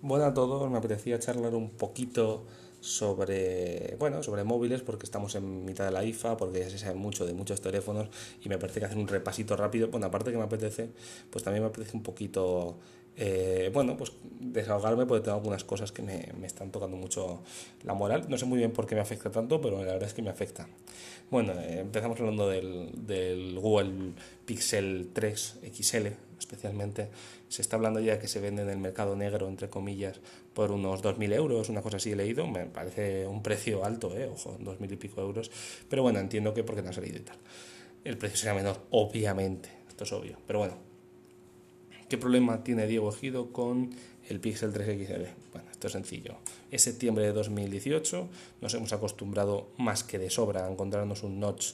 Bueno a todos, me apetecía charlar un poquito sobre, bueno, sobre móviles porque estamos en mitad de la IFA, porque ya se sabe mucho de muchos teléfonos y me parece que hacer un repasito rápido, bueno, aparte que me apetece, pues también me apetece un poquito, eh, bueno, pues desahogarme porque tengo algunas cosas que me, me, están tocando mucho la moral. No sé muy bien por qué me afecta tanto, pero la verdad es que me afecta. Bueno, eh, empezamos hablando del, del Google Pixel 3 XL, especialmente. Se está hablando ya que se vende en el mercado negro, entre comillas, por unos 2.000 euros, una cosa así he leído. Me parece un precio alto, eh, ojo, 2.000 y pico euros. Pero bueno, entiendo que porque no ha salido y tal. El precio será menor, obviamente, esto es obvio. Pero bueno, ¿qué problema tiene Diego Ejido con el Pixel 3 XL? Bueno, esto es sencillo. Es septiembre de 2018, nos hemos acostumbrado más que de sobra a encontrarnos un notch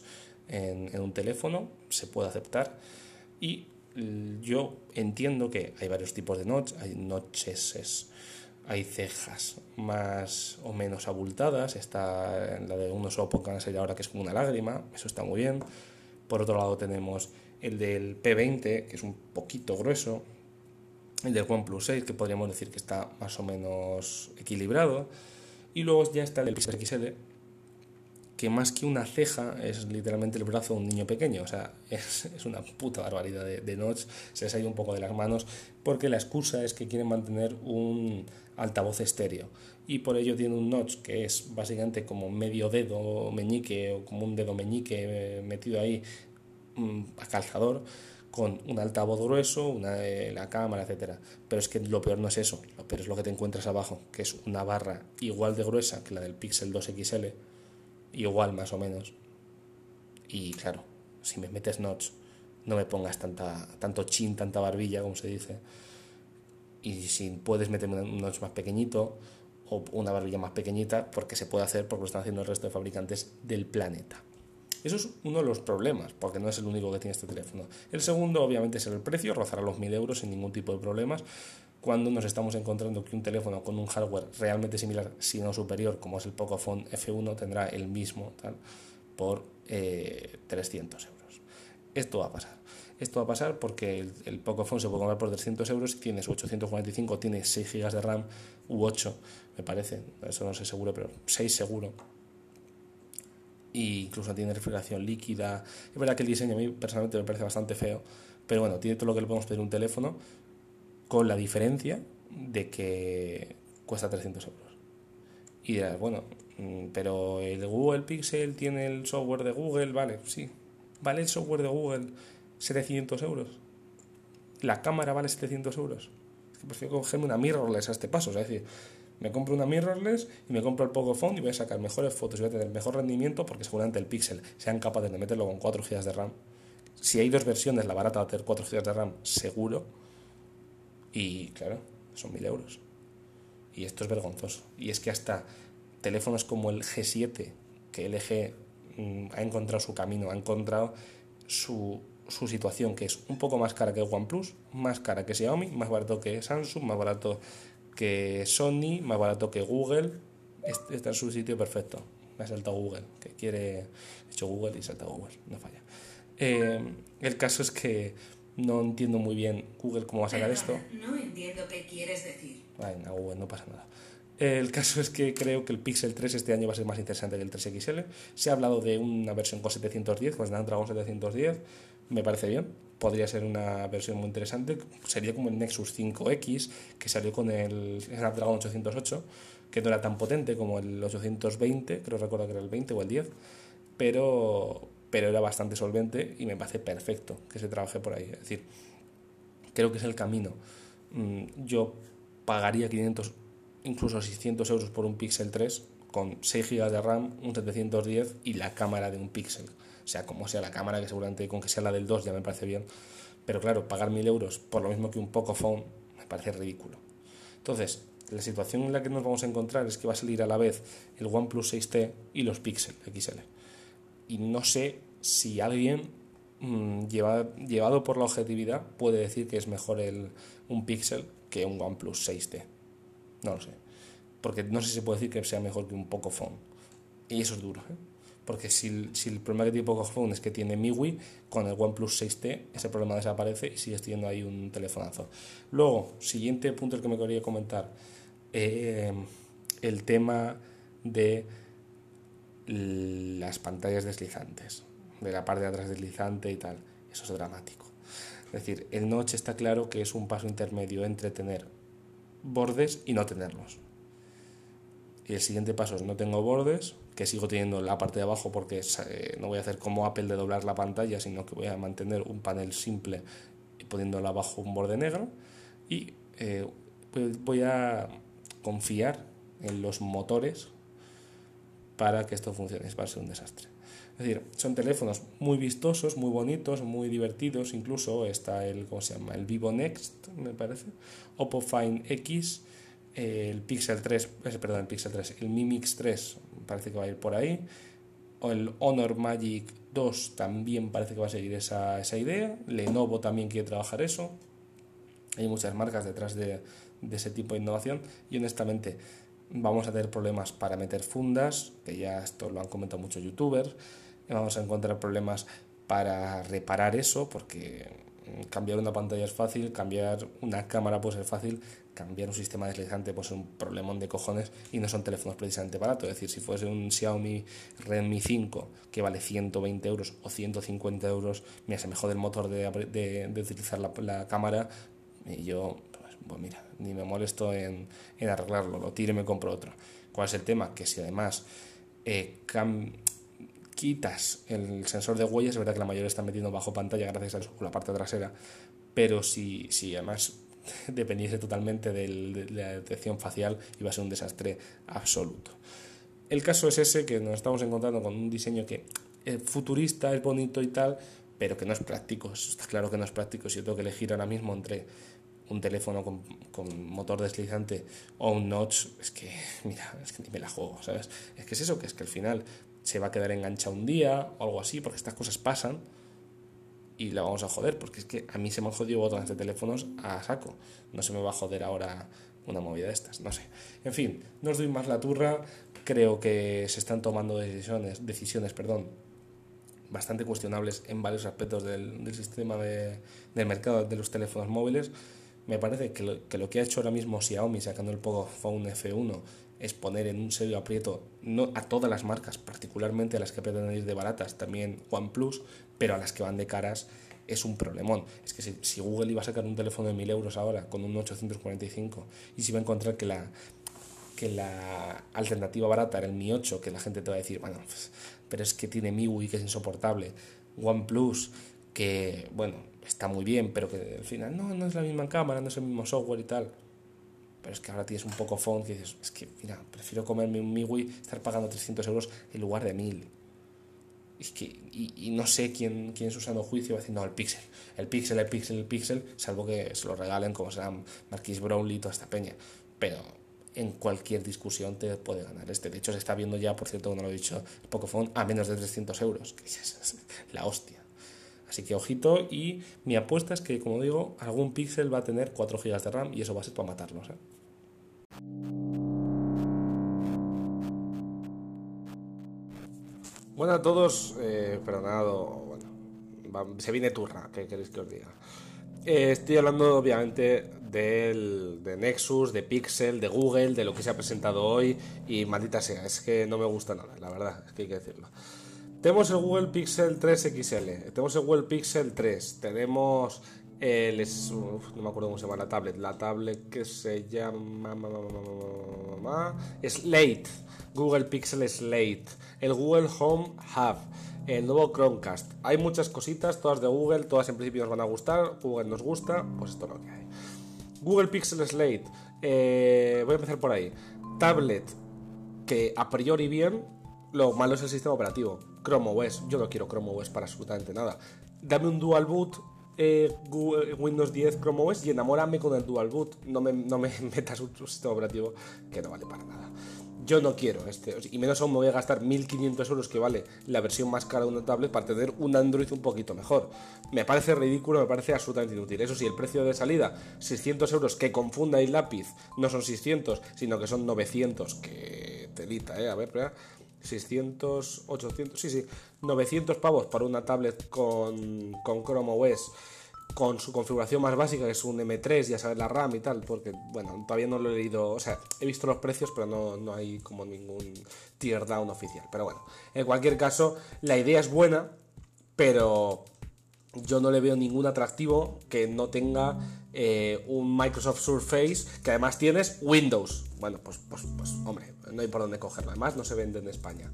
en, en un teléfono, se puede aceptar. Y yo entiendo que hay varios tipos de notch, hay notches, hay cejas más o menos abultadas, está la de unos opocans ahora que es como una lágrima, eso está muy bien. Por otro lado tenemos el del P20, que es un poquito grueso, el del OnePlus 6, que podríamos decir que está más o menos equilibrado, y luego ya está el del Pixel que más que una ceja es literalmente el brazo de un niño pequeño. O sea, es, es una puta barbaridad de, notch. Se les ha ido un poco de las manos porque la excusa es que quieren mantener un altavoz estéreo. Y por ello tiene un notch que es básicamente como medio dedo meñique o como un dedo meñique metido ahí a calzador con un altavoz grueso, una, eh, la cámara, etcétera. Pero es que lo peor no es eso, lo peor es lo que te encuentras abajo, que es una barra igual de gruesa que la del Pixel 2 XL igual más o menos. Y claro, si me metes notch, no me pongas tanta, tanto chin, tanta barbilla, como se dice. Y si puedes meterme un notch más pequeñito o una barbilla más pequeñita, porque se puede hacer, porque lo están haciendo el resto de fabricantes del planeta. Eso es uno de los problemas, porque no es el único que tiene este teléfono. El segundo, obviamente, es el precio, rozará los 1000 euros sin ningún tipo de problemas cuando nos estamos encontrando que un teléfono con un hardware realmente similar, si no superior, como es el Pocophone F1, tendrá el mismo por eh, 300 euros. Esto va a pasar. Esto va a pasar porque el, el Pocophone se puede comprar por 300 euros, tiene 845, tiene 6 GB de RAM u 8, me parece, eso no sé seguro, pero 6 seguro. Y incluso tiene refrigeración líquida. Es verdad que el diseño a mí personalmente me parece bastante feo, pero bueno, tiene todo lo que le podemos pedir un teléfono con la diferencia de que cuesta 300 euros. Y dirás, bueno, mm, pero el Google Pixel tiene el software de Google, vale, sí. ¿Vale el software de Google 700 euros? ¿La cámara vale 700 euros? Prefiero cogerme una mirrorless a este paso, es decir, me compro una mirrorless y me compro el Pocophone y voy a sacar mejores fotos y voy a tener mejor rendimiento porque seguramente el Pixel sean capaces de meterlo con 4 GB de RAM. Si hay dos versiones, la barata va a tener 4 GB de RAM, seguro y claro, son mil euros. Y esto es vergonzoso. Y es que hasta teléfonos como el G7, que LG mm, ha encontrado su camino, ha encontrado su, su situación, que es un poco más cara que OnePlus, más cara que Xiaomi, más barato que Samsung, más barato que Sony, más barato que Google. Está en su sitio perfecto. Me ha saltado Google, que quiere. He hecho Google y salta Google, no falla. Eh, el caso es que no entiendo muy bien Google cómo va a sacar esto. No entiendo qué quieres decir. Bueno, Google, no pasa nada. El caso es que creo que el Pixel 3 este año va a ser más interesante que el 3XL. Se ha hablado de una versión con 710, con Snapdragon 710. Me parece bien. Podría ser una versión muy interesante. Sería como el Nexus 5X, que salió con el Snapdragon 808, que no era tan potente como el 820, creo recuerdo que era el 20 o el 10. Pero, pero era bastante solvente y me parece perfecto que se trabaje por ahí. Es decir, creo que es el camino. Mm, yo pagaría 500, incluso 600 euros por un Pixel 3 con 6 GB de RAM, un 710 y la cámara de un Pixel. O sea, como sea la cámara, que seguramente con que sea la del 2 ya me parece bien. Pero claro, pagar 1000 euros por lo mismo que un Pocophone me parece ridículo. Entonces, la situación en la que nos vamos a encontrar es que va a salir a la vez el OnePlus 6T y los Pixel XL y no sé si alguien mmm, lleva, llevado por la objetividad puede decir que es mejor el, un Pixel que un OnePlus 6T. No lo sé. Porque no sé si se puede decir que sea mejor que un Pocophone. Y eso es duro, ¿eh? porque si, si el problema que tiene Pocophone es que tiene MIUI, con el OnePlus 6T ese problema desaparece y sigues teniendo ahí un telefonazo. Luego, siguiente punto el que me quería comentar, eh, el tema de las pantallas deslizantes, de la parte de atrás deslizante y tal. Eso es dramático. Es decir, el notch está claro que es un paso intermedio entre tener bordes y no tenerlos. Y el siguiente paso es no tengo bordes, que sigo teniendo la parte de abajo porque eh, no voy a hacer como Apple de doblar la pantalla, sino que voy a mantener un panel simple poniéndole abajo un borde negro. Y eh, voy a confiar en los motores para que esto funcione. Va a ser un desastre. Es decir, son teléfonos muy vistosos, muy bonitos, muy divertidos. Incluso está el, ¿cómo se llama? El Vivo Next, me parece. Oppo Find X, el Pixel 3, eh, perdón, el Pixel 3, el Mi Mix 3 parece que va a ir por ahí. O el Honor Magic 2 también parece que va a seguir esa, esa idea. Lenovo también quiere trabajar eso. Hay muchas marcas detrás de, de ese tipo de innovación y honestamente vamos a tener problemas para meter fundas, que ya esto lo han comentado muchos youtubers, vamos a encontrar problemas para reparar eso, porque cambiar una pantalla es fácil, cambiar una cámara puede ser fácil, cambiar un sistema deslizante puede ser un problemón de cojones y no son teléfonos precisamente baratos. Es decir, si fuese un Xiaomi Redmi 5 que vale 120 euros o 150 euros, mira, se me jode el motor de, de, utilizar la, la, cámara y yo pues mira, ni me molesto en, arreglarlo, lo tiro y me compro otro. ¿Cuál es el tema? Que si además eh, quitas el sensor de huellas, es verdad que la mayoría está metiendo bajo pantalla gracias a la parte trasera, pero si, si además dependiese totalmente de la detección facial, iba a ser un desastre absoluto. El caso es ese, que nos estamos encontrando con un diseño que es futurista, es bonito y tal, pero que no es práctico. Está claro que no es práctico. Si yo tengo que elegir ahora mismo entre un teléfono con, con, motor deslizante o un notch, es que, mira, es que ni me la juego, ¿sabes? Es que es eso, que es que al final se va a quedar enganchado un día o algo así, porque estas cosas pasan y la vamos a joder, porque es que a mí se me han jodido botones de teléfonos a saco, no se me va a joder ahora una movida de estas, no sé. En fin, no os doy más la turra, creo que se están tomando decisiones, decisiones perdón, bastante cuestionables en varios aspectos del, del sistema de, del mercado de los teléfonos móviles me parece que lo, que lo, que ha hecho ahora mismo Xiaomi sacando el Pocophone F1 es poner en un serio aprieto no a todas las marcas, particularmente a las que pretenden ir de baratas, también OnePlus, pero a las que van de caras es un problemón. Es que si, Google iba a sacar un teléfono de 1000 euros ahora con un 845 y si va a encontrar que la, que la alternativa barata era el Mi 8, que la gente te va a decir, bueno, pues, pero es que tiene MIUI que es insoportable, OnePlus, que, bueno, está muy bien, pero que al final no, no es la misma cámara, no es el mismo software y tal. Pero es que ahora tienes un poco phone que dices, es que, mira, prefiero comerme un MIUI, estar pagando 300 euros en lugar de 1000. Es que, y, no sé quién, quién es usando juicio va el Pixel, el Pixel, el Pixel, el Pixel, salvo que se lo regalen como será Marquis Brownlee y toda esta peña. Pero en cualquier discusión te puede ganar este. De hecho, se está viendo ya, por cierto, como lo he dicho, el Pocophone a menos de 300 euros, que es la hostia. Así que ojito y mi apuesta es que, como digo, algún Pixel va a tener 4 GB de RAM y eso va a ser para matarlos. ¿eh? Bueno a todos, eh, perdonado, bueno, se viene turra, ¿qué queréis que os diga? Eh, estoy hablando obviamente del, de Nexus, de Pixel, de Google, de lo que se ha presentado hoy y maldita sea, es que no me gusta nada, la verdad, es que hay que decirlo. Tenemos el Google Pixel 3 XL, tenemos el Google Pixel 3, tenemos el. no me acuerdo cómo se llama la tablet. La tablet que se llama. Slate. Google Pixel Slate. El Google Home Hub. El nuevo Chromecast. Hay muchas cositas, todas de Google, todas en principio nos van a gustar. Google nos gusta, pues esto es lo que hay. Google Pixel Slate. Eh, voy a empezar por ahí. Tablet que a priori bien, lo malo es el sistema operativo. Chrome OS. Yo no quiero Chrome OS para absolutamente nada. Dame un dual boot eh, Windows 10 Chrome OS y enamórame con el dual boot. No me, no me metas un sistema operativo que no vale para nada. Yo no quiero este, y menos aún me voy a gastar 1500 euros que vale la versión más cara de una tablet para tener un Android un poquito mejor. Me parece ridículo, me parece absolutamente inútil. Eso sí, el precio de salida, 600 euros, que confunda el lápiz, no son 600, sino que son 900, que telita, eh, a ver, espera. 600, 800, sí, sí, 900 pavos para una tablet con, con Chrome OS con su configuración más básica, que es un M3, ya sabes, la RAM y tal, porque, bueno, todavía no lo he leído, o sea, he visto los precios, pero no, no hay como ningún tear down oficial. Pero bueno, en cualquier caso, la idea es buena, pero yo no le veo ningún atractivo que no tenga eh, un Microsoft Surface, que además tienes Windows. Bueno, pues, pues, pues, hombre, no hay por dónde cogerlo, además no se vende en España.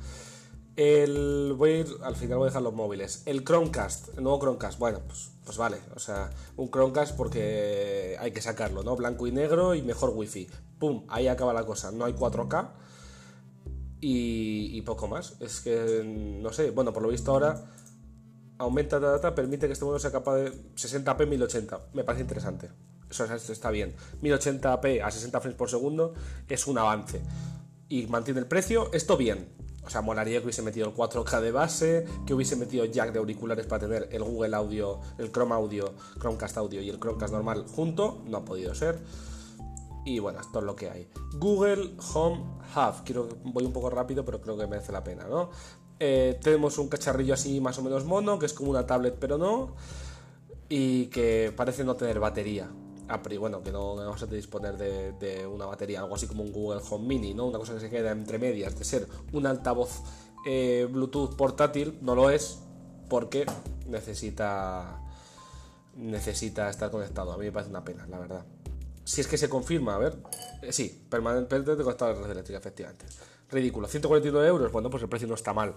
El, voy a ir, al final voy a dejar los móviles. El Chromecast, el nuevo Chromecast, bueno, pues, pues vale, o sea, un Chromecast porque hay que sacarlo, ¿no? Blanco y negro y mejor wifi. ¡Pum! Ahí acaba la cosa. No hay 4K y, y poco más. Es que, no sé, bueno, por lo visto ahora aumenta la data, permite que este modelo sea capaz de 60p 1080. Me parece interesante. Eso está bien. 1080p a 60 frames por segundo es un avance. Y mantiene el precio. Esto bien. O sea, molaría que hubiese metido el 4K de base, que hubiese metido jack de auriculares para tener el Google Audio, el Chrome Audio, Chromecast Audio y el Chromecast normal junto. No ha podido ser. Y bueno, esto es lo que hay. Google Home Hub. Quiero, voy un poco rápido, pero creo que merece la pena, ¿no? Eh, tenemos un cacharrillo así más o menos mono, que es como una tablet, pero no. Y que parece no tener batería bueno, que no vamos a disponer de, una batería, algo así como un Google Home Mini, ¿no? Una cosa que se queda entre medias de ser un altavoz eh, Bluetooth portátil, no lo es porque necesita necesita estar conectado. A mí me parece una pena, la verdad. Si es que se confirma, a ver, eh, sí, permanentemente conectado a la red eléctrica, efectivamente. Ridículo, 149 euros, bueno, pues el precio no está mal.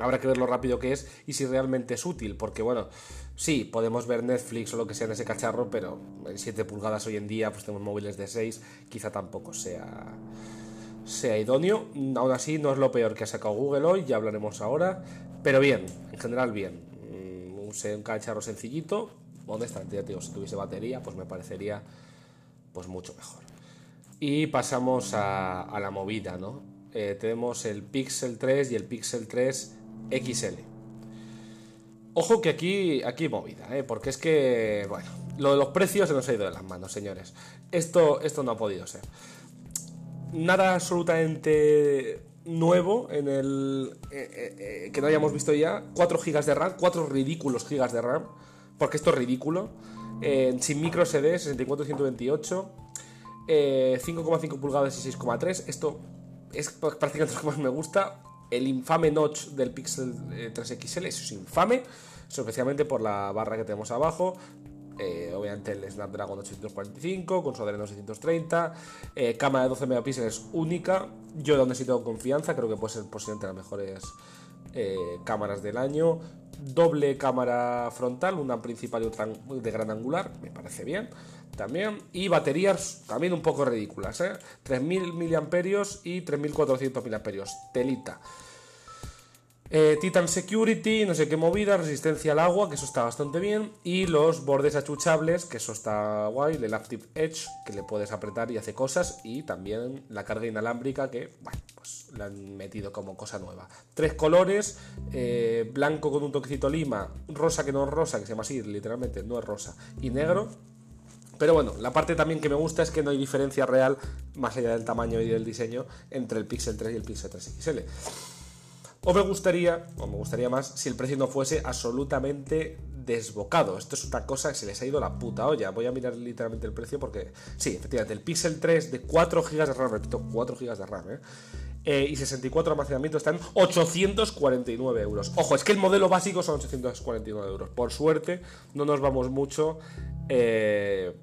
Habrá que ver lo rápido que es y si realmente es útil, porque bueno, sí, podemos ver Netflix o lo que sea en ese cacharro, pero en 7 pulgadas hoy en día, pues tenemos móviles de 6, quizá tampoco sea, sea idóneo. Aún así, no es lo peor que ha sacado Google hoy, ya hablaremos ahora, pero bien, en general bien. Mm, un, un cacharro sencillito, honestamente, ya te digo, si tuviese batería, pues me parecería pues mucho mejor. Y pasamos a la movida, ¿no? Eh, tenemos el Pixel 3 y el Pixel 3 XL. Ojo que aquí, aquí movida, ¿eh? porque es que, bueno, lo de los precios se nos ha ido de las manos, señores. Esto, esto no ha podido ser. Nada absolutamente nuevo en el eh, eh, que no hayamos visto ya. 4 GB de RAM, 4 ridículos GB de RAM, porque esto es ridículo. sin micro SD, 64-128, 5,5 pulgadas y 6,3. Esto es prácticamente lo que más me gusta el infame notch del Pixel 3XL, eh, eso es infame, especialmente por la barra que tenemos abajo. Eh, obviamente el Snapdragon 845 con su Adreno 630, eh, cámara de 12 megapíxeles única. Yo donde sí tengo confianza, creo que puede ser posiblemente las mejores cámaras del año. Doble cámara frontal, una principal y otra de gran angular, me parece bien también. Y baterías también un poco ridículas, ¿eh? 3000 mAh y 3400 mAh. Telita. Eh, Titan Security, no sé qué movida, resistencia al agua, que eso está bastante bien. Y los bordes achuchables, que eso está guay. El Active Edge, que le puedes apretar y hace cosas. Y también la carga inalámbrica, que, bueno, pues la han metido como cosa nueva. Tres colores: eh, blanco con un toquecito lima, rosa que no es rosa, que se llama así, literalmente, no es rosa, y negro. Pero bueno, la parte también que me gusta es que no hay diferencia real, más allá del tamaño y del diseño, entre el Pixel 3 y el Pixel 3 XL. O me gustaría, o me gustaría más, si el precio no fuese absolutamente desbocado. Esto es otra cosa que se les ha ido la puta olla. Voy a mirar literalmente el precio porque, sí, efectivamente, el Pixel 3 de 4 GB de RAM, repito, 4 GB de RAM, ¿eh? Eh, y 64 almacenamiento están 849 euros. Ojo, es que el modelo básico son 849 euros. Por suerte, no nos vamos mucho. Eh,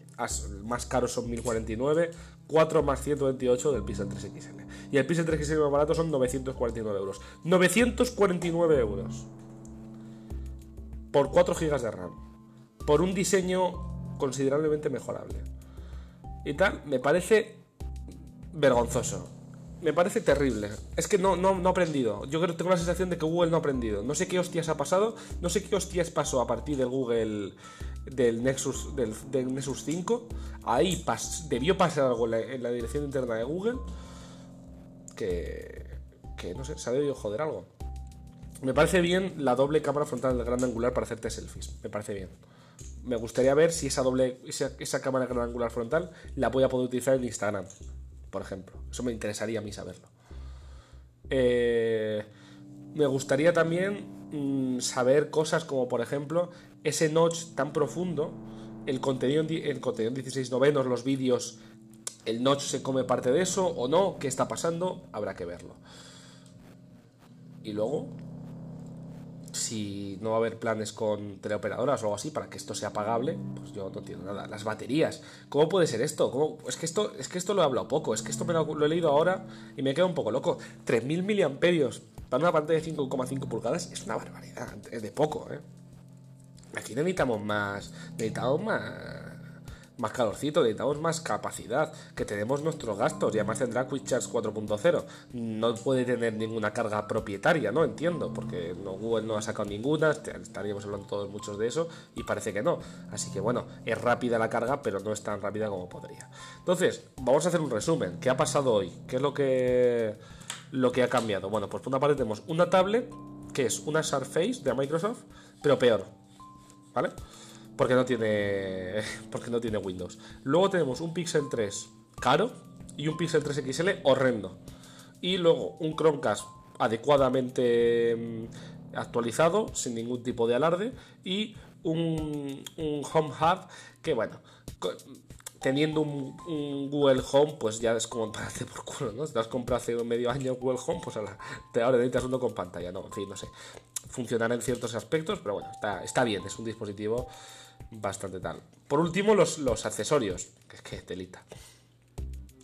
más caros son 1049. 4 más 128 del Pixel 3 XL. Y el Pixel 3 XL más barato son 949 euros. 949 euros. Por 4 GB de RAM. Por un diseño considerablemente mejorable. Y tal, me parece vergonzoso me parece terrible. Es que no, no, no ha aprendido. Yo creo, tengo la sensación de que Google no ha aprendido. No sé qué hostias ha pasado. No sé qué hostias pasó a partir de Google del Nexus, del, Nexus 5. Ahí debió pasar algo en la, dirección interna de Google. Que, que no sé, se ha debido joder algo. Me parece bien la doble cámara frontal del gran angular para hacerte selfies. Me parece bien. Me gustaría ver si esa doble esa, esa cámara gran angular frontal la voy a poder utilizar en Instagram por ejemplo. Eso me interesaría a mí saberlo. Eh, me gustaría también mm, saber cosas como, por ejemplo, ese notch tan profundo, el contenido, en, el contenido en 16 novenos, los vídeos, el notch se come parte de eso o no, qué está pasando, habrá que verlo. Y luego, si no va a haber planes con teleoperadoras o algo así para que esto sea pagable, pues yo no entiendo nada. Las baterías, ¿cómo puede ser esto? ¿Cómo? Es, que esto es que esto lo he hablado poco, es que esto lo he leído ahora y me he quedado un poco loco. 3.000 miliamperios para una pantalla de 5,5 pulgadas es una barbaridad, es de poco, ¿eh? Aquí necesitamos más, necesitamos más más calorcito, necesitamos más capacidad, que tenemos nuestros gastos y además tendrá Quick Charge 4.0. No puede tener ninguna carga propietaria, ¿no? Entiendo, porque no, Google no ha sacado ninguna, estaríamos hablando todos muchos de eso y parece que no. Así que bueno, es rápida la carga, pero no es tan rápida como podría. Entonces, vamos a hacer un resumen. ¿Qué ha pasado hoy? ¿Qué es lo que, lo que ha cambiado? Bueno, pues por una parte tenemos una tablet, que es una Surface de Microsoft, pero peor, ¿vale? Porque no tiene porque no tiene Windows. Luego tenemos un Pixel 3 caro y un Pixel 3 XL horrendo. Y luego un Chromecast adecuadamente mm, actualizado, sin ningún tipo de alarde, y un, un Home Hub que, bueno, teniendo un, Google Home, pues ya es como para por culo, ¿no? Si te has comprado hace medio año Google Home, pues ahora, te, ahora necesitas uno con pantalla, ¿no? En fin, no sé. Funcionará en ciertos aspectos, pero bueno, está, está bien, es un dispositivo bastante tal. Por último, los, los accesorios, que es que telita.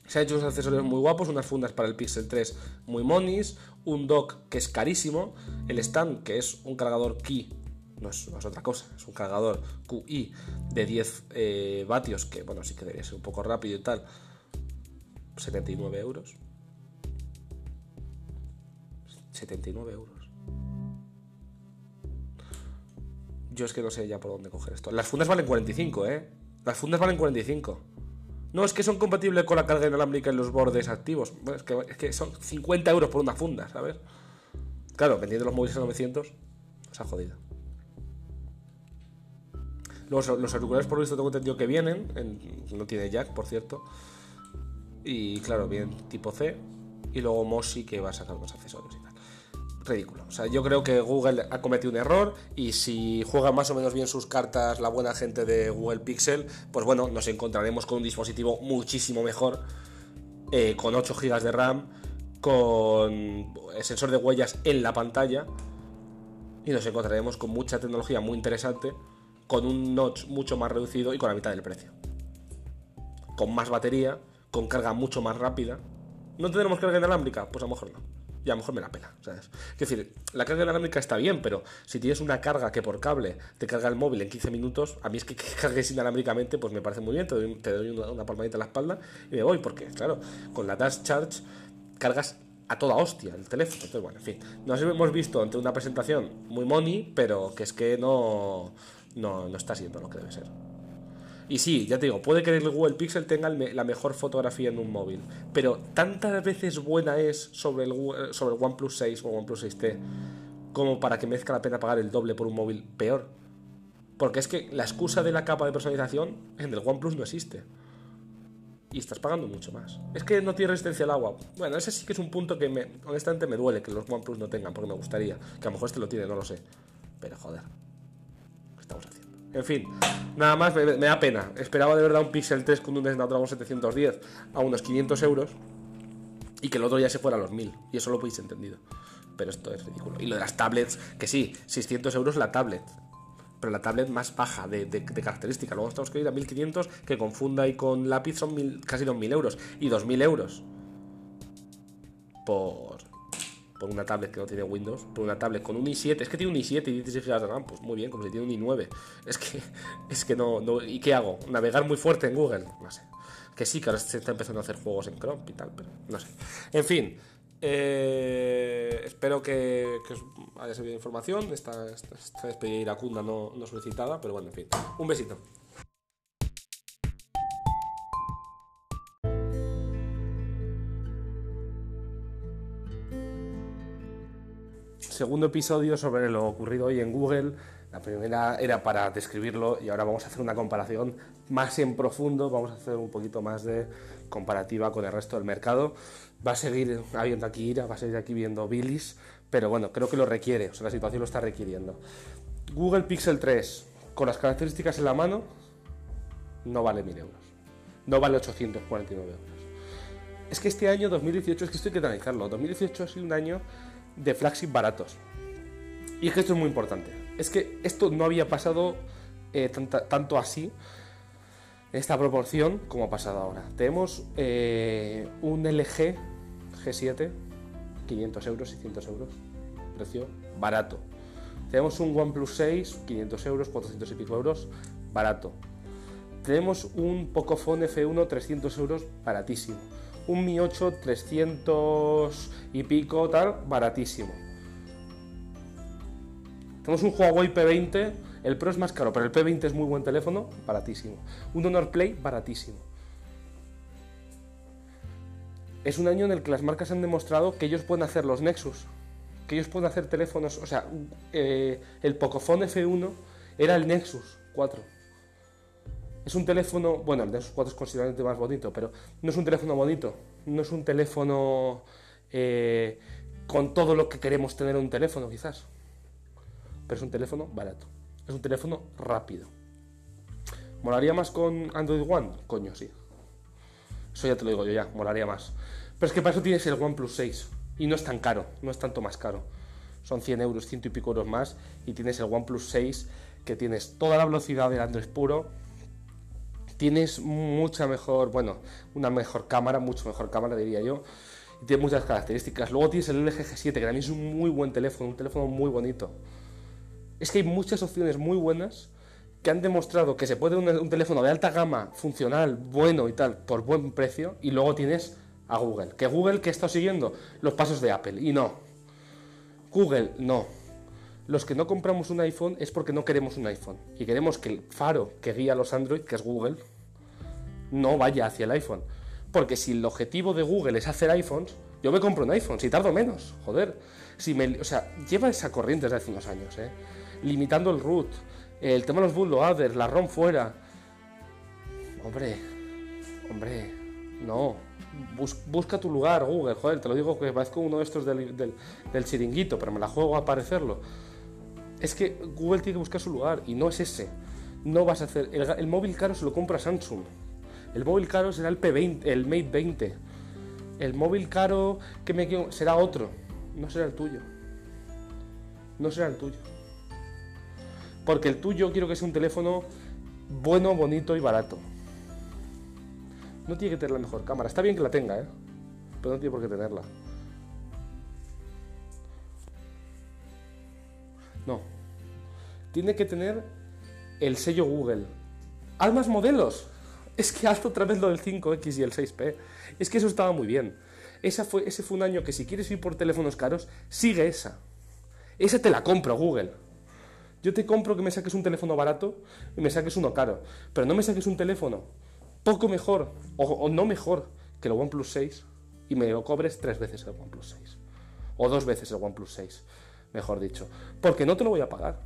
Se han hecho unos accesorios muy guapos, unas fundas para el Pixel 3 muy monis, un dock que es carísimo, el stand que es un cargador Qi, no es, otra cosa, es un cargador QI de 10 eh, vatios, que bueno, sí que debería ser un poco rápido y tal, 79 euros. 79 euros. Yo es que no sé ya por dónde coger esto. Las fundas valen 45, ¿eh? Las fundas valen 45. No, es que son compatibles con la carga inalámbrica en los bordes activos. es, que, son 50 euros por una funda, ¿sabes? Claro, vendiendo los móviles a 900, se ha jodido. Los, los auriculares, por lo visto, tengo entendido que vienen. no tiene jack, por cierto. Y claro, vienen tipo C. Y luego Moshi que va a sacar más accesorios ridículo. O sea, yo creo que Google ha cometido un error y si juega más o menos bien sus cartas la buena gente de Google Pixel, pues bueno, nos encontraremos con un dispositivo muchísimo mejor, eh, con 8 GB de RAM, con el sensor de huellas en la pantalla y nos encontraremos con mucha tecnología muy interesante, con un notch mucho más reducido y con la mitad del precio. Con más batería, con carga mucho más rápida. ¿No tendremos carga inalámbrica? Pues a lo mejor no y a lo mejor me la pena. ¿sabes? Es decir, la carga inalámbrica está bien, pero si tienes una carga que por cable te carga el móvil en 15 minutos, a mí es que, cargues inalámbricamente, pues me parece muy bien, te doy, una, palmadita en la espalda y me voy, porque claro, con la Dash Charge cargas a toda hostia el teléfono. Entonces, bueno, en fin, nos hemos visto ante una presentación muy money, pero que es que no, no, no está siendo lo que debe ser. Y sí, ya te digo, puede que el Google Pixel tenga la mejor fotografía en un móvil, pero tantas veces buena es sobre el, sobre el OnePlus 6 o OnePlus 6T como para que merezca la pena pagar el doble por un móvil peor. Porque es que la excusa de la capa de personalización en el OnePlus no existe. Y estás pagando mucho más. Es que no tiene resistencia al agua. Bueno, ese sí que es un punto que me, honestamente me duele que los OnePlus no tengan, porque me gustaría. Que a lo mejor este lo tiene, no lo sé. Pero joder. En fin, nada más, me, da pena. Esperaba de verdad un Pixel 3 con un Snapdragon 710 a unos 500 euros y que el otro ya se fuera a los 1000. Y eso lo podéis entendido. Pero esto es ridículo. Y lo de las tablets, que sí, 600 euros la tablet. Pero la tablet más baja de, de, característica. Luego estamos que ir a 1500, que confunda y con lápiz son casi 2000 euros. Y 2000 euros. Por por una tablet que no tiene Windows, por una tablet con un i7, es que tiene un i7 y 16 GB de RAM, pues muy bien, como si tiene un i9. Es que, es que no, ¿y qué hago? ¿Navegar muy fuerte en Google? No sé. Que sí, que ahora se está empezando a hacer juegos en Chrome y tal, pero no sé. En fin, eh, espero que, que, os haya servido información. Esta, esta, esta despedida iracunda no, no solicitada, pero bueno, en fin. Un besito. Segundo episodio sobre lo ocurrido hoy en Google. La primera era para describirlo y ahora vamos a hacer una comparación más en profundo, vamos a hacer un poquito más de comparativa con el resto del mercado. Va a seguir habiendo aquí ira, va a seguir aquí viendo bilis, pero bueno, creo que lo requiere, o sea, la situación lo está requiriendo. Google Pixel 3, con las características en la mano, no vale 1000 euros. No vale 849 euros. Es que este año 2018, es que esto hay que analizarlo, 2018 ha sido un año de flagship baratos. Y que esto es muy importante. Es que esto no había pasado eh, tanto así, esta proporción, como ha pasado ahora. Tenemos eh, un LG G7, 500 euros, 600 euros, precio barato. Tenemos un OnePlus 6, 500 euros, 400 y pico euros, barato. Tenemos un Pocophone F1, 300 euros, baratísimo. Un Mi 8, 300 y pico, tal, baratísimo. Tenemos un Huawei P20, el Pro es más caro, pero el P20 es muy buen teléfono, baratísimo. Un Honor Play, baratísimo. Es un año en el que las marcas han demostrado que ellos pueden hacer los Nexus, que ellos pueden hacer teléfonos, o sea, eh, el Pocophone F1 era el Nexus 4. Es un teléfono, bueno, el Nexus 4 es considerablemente más bonito, pero no es un teléfono bonito, no es un teléfono eh, con todo lo que queremos tener en un teléfono, quizás. Pero es un teléfono barato, es un teléfono rápido. ¿Molaría más con Android One? Coño, sí. Eso ya te lo digo yo ya, molaría más. Pero es que para eso tienes el OnePlus 6 y no es tan caro, no es tanto más caro. Son 100 euros, ciento y pico euros más y tienes el OnePlus 6 que tienes toda la velocidad del Android puro, tienes mucha mejor, bueno, una mejor cámara, mucho mejor cámara diría yo, y tiene muchas características. Luego tienes el LG G7 que también es un muy buen teléfono, un teléfono muy bonito. Es que hay muchas opciones muy buenas que han demostrado que se puede un, un teléfono de alta gama, funcional, bueno y tal, por buen precio, y luego tienes a Google. Que Google que está siguiendo los pasos de Apple, y no. Google, no. Los que no compramos un iPhone es porque no queremos un iPhone. Y queremos que el faro que guía a los Android, que es Google, no vaya hacia el iPhone. Porque si el objetivo de Google es hacer iPhones, yo me compro un iPhone, si tardo menos, joder. Si me, o sea, lleva esa corriente desde hace unos años, ¿eh? Limitando el root, el tema de los bootloaders, la ROM fuera. Hombre, hombre, no. Bus- busca tu lugar, Google, joder, te lo digo que parezco uno de estos del, del, chiringuito, pero me la juego a aparecerlo. Es que Google tiene que buscar su lugar y no es ese. No vas a hacer. El, el móvil caro se lo compra Samsung. El móvil caro será el P20, el Mate 20. El móvil caro que me será otro. No será el tuyo. No será el tuyo. Porque el tuyo quiero que sea un teléfono bueno, bonito y barato. No tiene que tener la mejor cámara. Está bien que la tenga, ¿eh? Pero no tiene por qué tenerla. No. Tiene que tener el sello Google. Haz más modelos. Es que haz otra vez lo del 5X y el 6P. Es que eso estaba muy bien. Esa fue, ese fue un año que si quieres ir por teléfonos caros, sigue esa. Esa te la compro, Google. Yo te compro que me saques un teléfono barato y me saques uno caro. Pero no me saques un teléfono poco mejor o, o no mejor que el OnePlus 6 y me lo cobres tres veces el OnePlus 6. O dos veces el OnePlus 6, mejor dicho. Porque no te lo voy a pagar.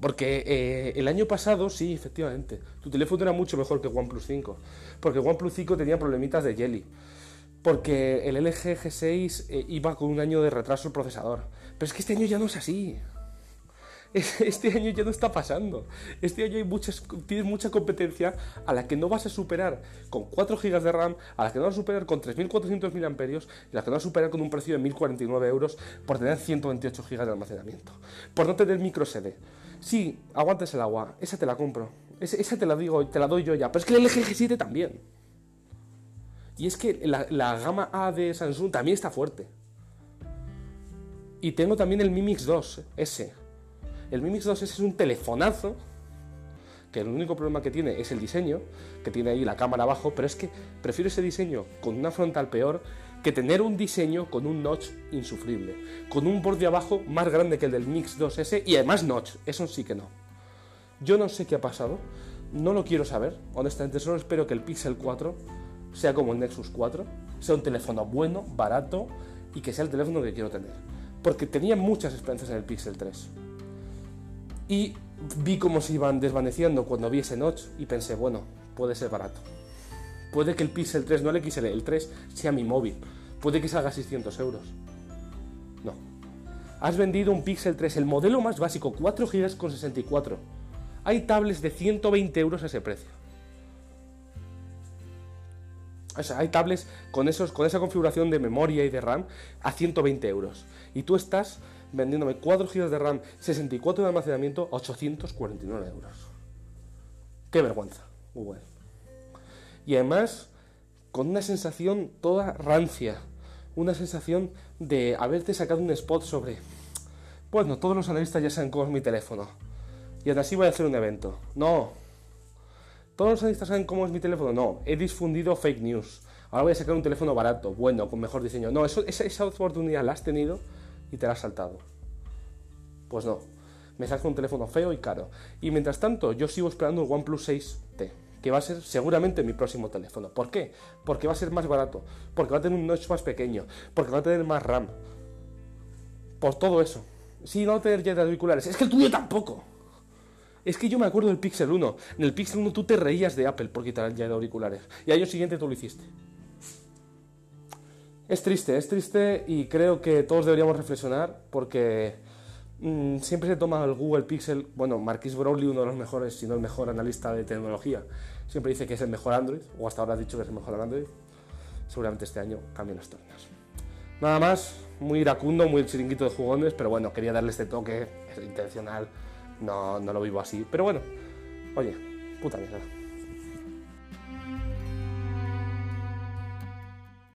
Porque eh, el año pasado, sí, efectivamente, tu teléfono era mucho mejor que OnePlus 5. Porque OnePlus 5 tenía problemitas de jelly. Porque el LG G6 eh, iba con un año de retraso el procesador. Pero es que este año ya no es así. Es- Este año ya no está pasando. Este año hay tienes mucha competencia a la que no vas a superar con 4 GB de RAM, a la que no vas a superar con 3.400 mAh y a la que no vas a superar con un precio de 1.049 euros por tener 128 GB de almacenamiento. Por no tener micro SD. Sí, aguantes el agua, esa te la compro. Esa, te la digo, te la doy yo ya. Pero es que el LG G7 también. Y es que la, la gama A de Samsung también está fuerte. Y tengo también el Mi Mix 2 S. El Mi Mix 2 S es un telefonazo. Que el único problema que tiene es el diseño, que tiene ahí la cámara abajo, pero es que prefiero ese diseño con una frontal peor que tener un diseño con un notch insufrible, con un borde abajo más grande que el del Mix 2S y además notch, eso sí que no. Yo no sé qué ha pasado, no lo quiero saber, honestamente, solo espero que el Pixel 4 sea como el Nexus 4, sea un teléfono bueno, barato y que sea el teléfono que quiero tener. Porque tenía muchas esperanzas en el Pixel 3. Y vi cómo se iban desvaneciendo cuando vi ese notch y pensé, bueno, puede ser barato. Puede que el Pixel 3, no el XL, el 3 sea mi móvil. Puede que salga 600 euros. No. Has vendido un Pixel 3, el modelo más básico, 4 GB con 64. Hay tablets de 120 euros a ese precio. O sea, hay tablets con, esos, con esa configuración de memoria y de RAM a 120 euros. Y tú estás vendiéndome 4 GB de RAM, 64 de almacenamiento, 849 euros. Qué vergüenza, Google. Y además, con una sensación toda rancia. Una sensación de haberte sacado un spot sobre... Bueno, todos los analistas ya saben cómo es mi teléfono. Y aún así voy a hacer un evento. No, ¿Todos los analistas saben cómo es mi teléfono? No, he difundido fake news. Ahora voy a sacar un teléfono barato, bueno, con mejor diseño. No, eso, esa, esa oportunidad la has tenido y te la has saltado. Pues no, me saco un teléfono feo y caro. Y mientras tanto, yo sigo esperando el OnePlus 6T, que va a ser seguramente mi próximo teléfono. ¿Por qué? Porque va a ser más barato, porque va a tener un notch más pequeño, porque va a tener más RAM. Por todo eso. Sí, no va a tener ya de auriculares. Es que el tuyo tampoco. Es que yo me acuerdo del Pixel 1. En el Pixel 1 tú te reías de Apple por quitar ya de auriculares. Y al año siguiente tú lo hiciste. Es triste, es triste y creo que todos deberíamos reflexionar porque mm, siempre se toma el Google Pixel. Bueno, Marquis Brownlee, uno de los mejores, si no el mejor analista de tecnología, siempre dice que es el mejor Android, o hasta ahora ha dicho que es el mejor Android. Seguramente este año cambien las tornas. Nada más, muy iracundo, muy chiringuito de jugones, pero bueno, quería darle este toque, es intencional no, no lo vivo así. Pero bueno, oye, puta mierda.